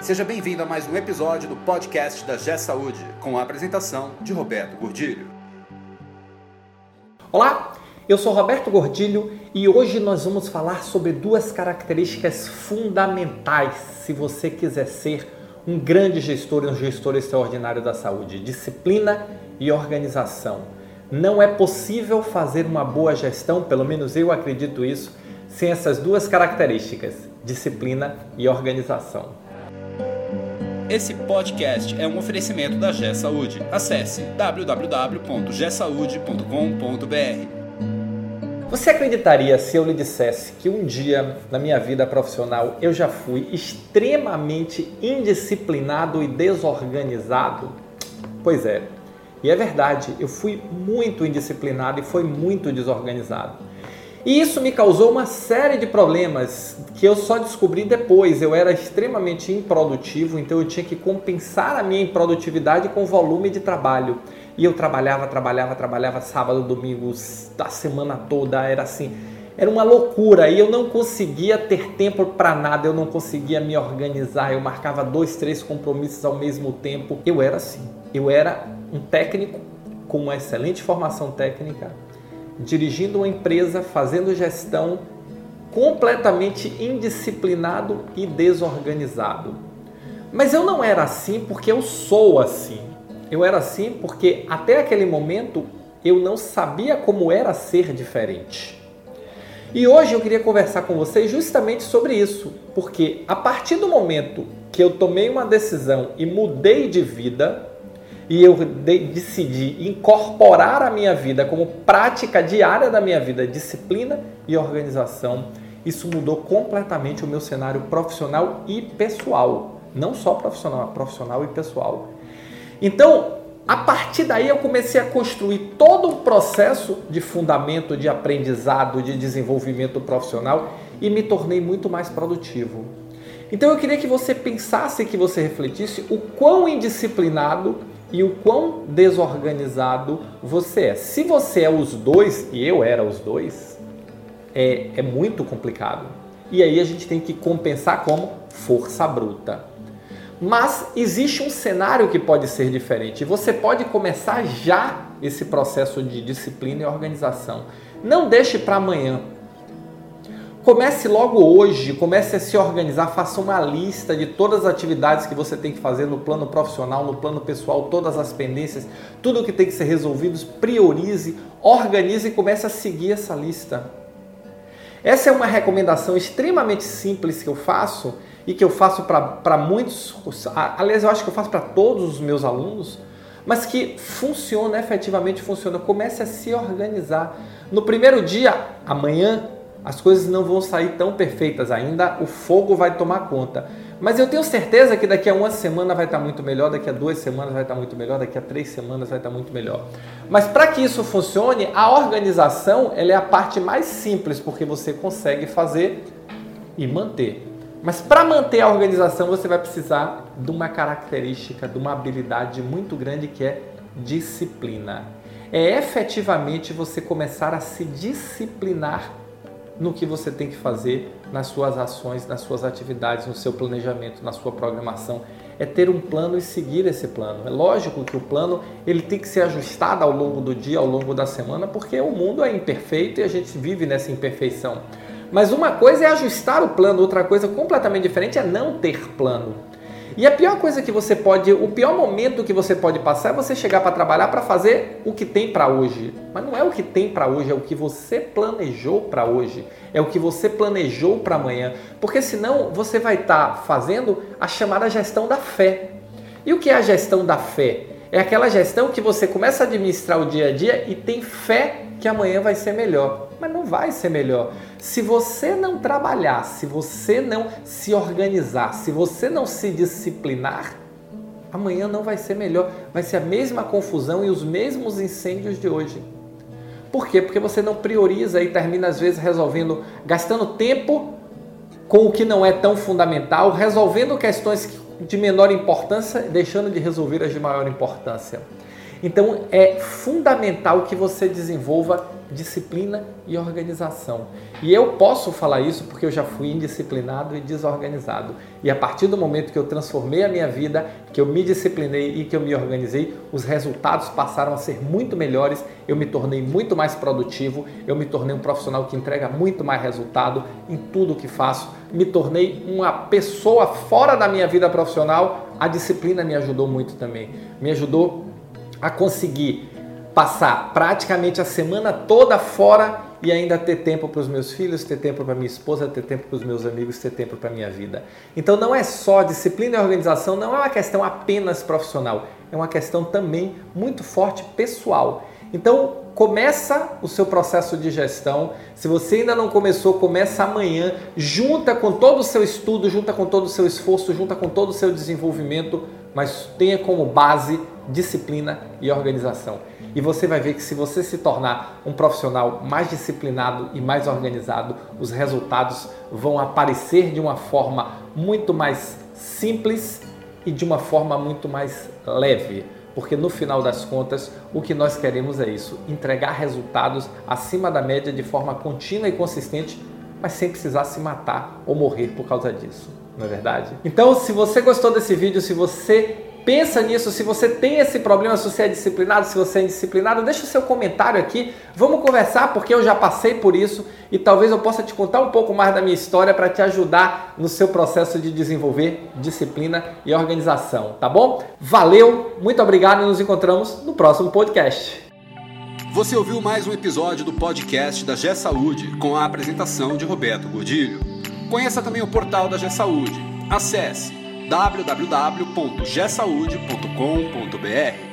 Seja bem-vindo a mais um episódio do podcast da G Saúde, com a apresentação de Roberto Gordilho. Olá, eu sou Roberto Gordilho e hoje nós vamos falar sobre duas características fundamentais se você quiser ser um grande gestor e um gestor extraordinário da saúde: disciplina e organização. Não é possível fazer uma boa gestão, pelo menos eu acredito isso, sem essas duas características: disciplina e organização. Esse podcast é um oferecimento da G Saúde. Acesse www.gsaude.com.br. Você acreditaria se eu lhe dissesse que um dia na minha vida profissional eu já fui extremamente indisciplinado e desorganizado? Pois é, e é verdade, eu fui muito indisciplinado e foi muito desorganizado. E isso me causou uma série de problemas que eu só descobri depois. Eu era extremamente improdutivo, então eu tinha que compensar a minha improdutividade com volume de trabalho. E eu trabalhava, trabalhava, trabalhava sábado, domingo, da semana toda, era assim. Era uma loucura e eu não conseguia ter tempo para nada, eu não conseguia me organizar. Eu marcava dois, três compromissos ao mesmo tempo. Eu era assim. Eu era um técnico com uma excelente formação técnica, dirigindo uma empresa, fazendo gestão, completamente indisciplinado e desorganizado. Mas eu não era assim porque eu sou assim. Eu era assim porque até aquele momento eu não sabia como era ser diferente. E hoje eu queria conversar com vocês justamente sobre isso, porque a partir do momento que eu tomei uma decisão e mudei de vida, e eu decidi incorporar a minha vida como prática diária da minha vida, disciplina e organização, isso mudou completamente o meu cenário profissional e pessoal. Não só profissional, profissional e pessoal. Então, a partir daí eu comecei a construir todo um processo de fundamento, de aprendizado, de desenvolvimento profissional e me tornei muito mais produtivo. Então eu queria que você pensasse, que você refletisse o quão indisciplinado e o quão desorganizado você é. Se você é os dois, e eu era os dois, é, é muito complicado. E aí a gente tem que compensar como força bruta. Mas existe um cenário que pode ser diferente. Você pode começar já esse processo de disciplina e organização. Não deixe para amanhã. Comece logo hoje, comece a se organizar, faça uma lista de todas as atividades que você tem que fazer no plano profissional, no plano pessoal, todas as pendências, tudo que tem que ser resolvido, priorize, organize e comece a seguir essa lista. Essa é uma recomendação extremamente simples que eu faço e que eu faço para muitos, aliás, eu acho que eu faço para todos os meus alunos, mas que funciona, efetivamente funciona. Comece a se organizar. No primeiro dia, amanhã, as coisas não vão sair tão perfeitas ainda, o fogo vai tomar conta. Mas eu tenho certeza que daqui a uma semana vai estar muito melhor, daqui a duas semanas vai estar muito melhor, daqui a três semanas vai estar muito melhor. Mas para que isso funcione, a organização ela é a parte mais simples, porque você consegue fazer e manter. Mas para manter a organização, você vai precisar de uma característica, de uma habilidade muito grande que é disciplina. É efetivamente você começar a se disciplinar no que você tem que fazer nas suas ações, nas suas atividades, no seu planejamento, na sua programação. É ter um plano e seguir esse plano. É lógico que o plano ele tem que ser ajustado ao longo do dia, ao longo da semana, porque o mundo é imperfeito e a gente vive nessa imperfeição. Mas uma coisa é ajustar o plano, outra coisa completamente diferente é não ter plano. E a pior coisa que você pode, o pior momento que você pode passar é você chegar para trabalhar para fazer o que tem para hoje. Mas não é o que tem para hoje, é o que você planejou para hoje, é o que você planejou para amanhã. Porque senão você vai estar tá fazendo a chamada gestão da fé. E o que é a gestão da fé? É aquela gestão que você começa a administrar o dia a dia e tem fé que amanhã vai ser melhor. Mas não vai ser melhor. Se você não trabalhar, se você não se organizar, se você não se disciplinar, amanhã não vai ser melhor. Vai ser a mesma confusão e os mesmos incêndios de hoje. Por quê? Porque você não prioriza e termina às vezes resolvendo, gastando tempo com o que não é tão fundamental, resolvendo questões de menor importância, deixando de resolver as de maior importância. Então é fundamental que você desenvolva disciplina e organização. E eu posso falar isso porque eu já fui indisciplinado e desorganizado. E a partir do momento que eu transformei a minha vida, que eu me disciplinei e que eu me organizei, os resultados passaram a ser muito melhores. Eu me tornei muito mais produtivo, eu me tornei um profissional que entrega muito mais resultado em tudo que faço. Me tornei uma pessoa fora da minha vida profissional. A disciplina me ajudou muito também. Me ajudou a conseguir passar praticamente a semana toda fora e ainda ter tempo para os meus filhos, ter tempo para minha esposa, ter tempo para os meus amigos, ter tempo para minha vida. Então não é só disciplina e organização, não é uma questão apenas profissional, é uma questão também muito forte pessoal. Então começa o seu processo de gestão. Se você ainda não começou, começa amanhã, junta com todo o seu estudo, junta com todo o seu esforço, junta com todo o seu desenvolvimento, mas tenha como base disciplina e organização. E você vai ver que se você se tornar um profissional mais disciplinado e mais organizado, os resultados vão aparecer de uma forma muito mais simples e de uma forma muito mais leve. Porque no final das contas, o que nós queremos é isso: entregar resultados acima da média de forma contínua e consistente, mas sem precisar se matar ou morrer por causa disso. Não é verdade? Então, se você gostou desse vídeo, se você Pensa nisso, se você tem esse problema, se você é disciplinado, se você é indisciplinado, deixa o seu comentário aqui. Vamos conversar porque eu já passei por isso e talvez eu possa te contar um pouco mais da minha história para te ajudar no seu processo de desenvolver disciplina e organização, tá bom? Valeu, muito obrigado e nos encontramos no próximo podcast. Você ouviu mais um episódio do podcast da G Saúde com a apresentação de Roberto Godilho. Conheça também o portal da G Saúde. Acesse www.gesaude.com.br